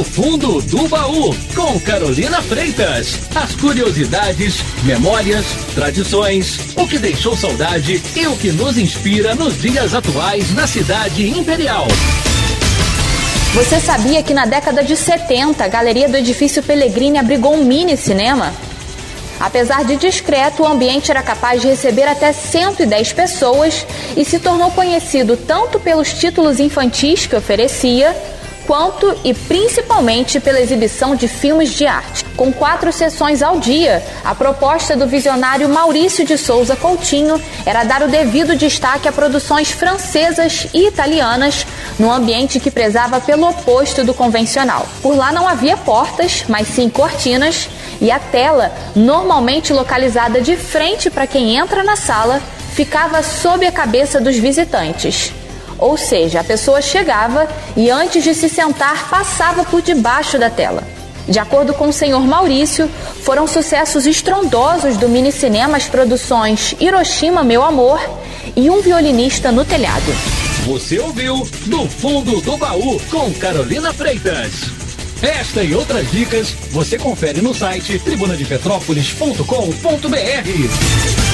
do fundo do baú com Carolina Freitas. As curiosidades, memórias, tradições, o que deixou saudade e o que nos inspira nos dias atuais na cidade imperial. Você sabia que na década de 70 a galeria do edifício Pellegrini abrigou um mini cinema? Apesar de discreto, o ambiente era capaz de receber até 110 pessoas e se tornou conhecido tanto pelos títulos infantis que oferecia, quanto e principalmente pela exibição de filmes de arte. Com quatro sessões ao dia, a proposta do visionário Maurício de Souza Coutinho era dar o devido destaque a produções francesas e italianas num ambiente que prezava pelo oposto do convencional. Por lá não havia portas, mas sim cortinas, e a tela, normalmente localizada de frente para quem entra na sala, ficava sob a cabeça dos visitantes. Ou seja, a pessoa chegava e antes de se sentar passava por debaixo da tela. De acordo com o senhor Maurício, foram sucessos estrondosos do mini cinema as produções Hiroshima Meu Amor e Um Violinista no Telhado. Você ouviu Do Fundo do Baú com Carolina Freitas. Esta e outras dicas você confere no site tribunadepetrópolis.com.br.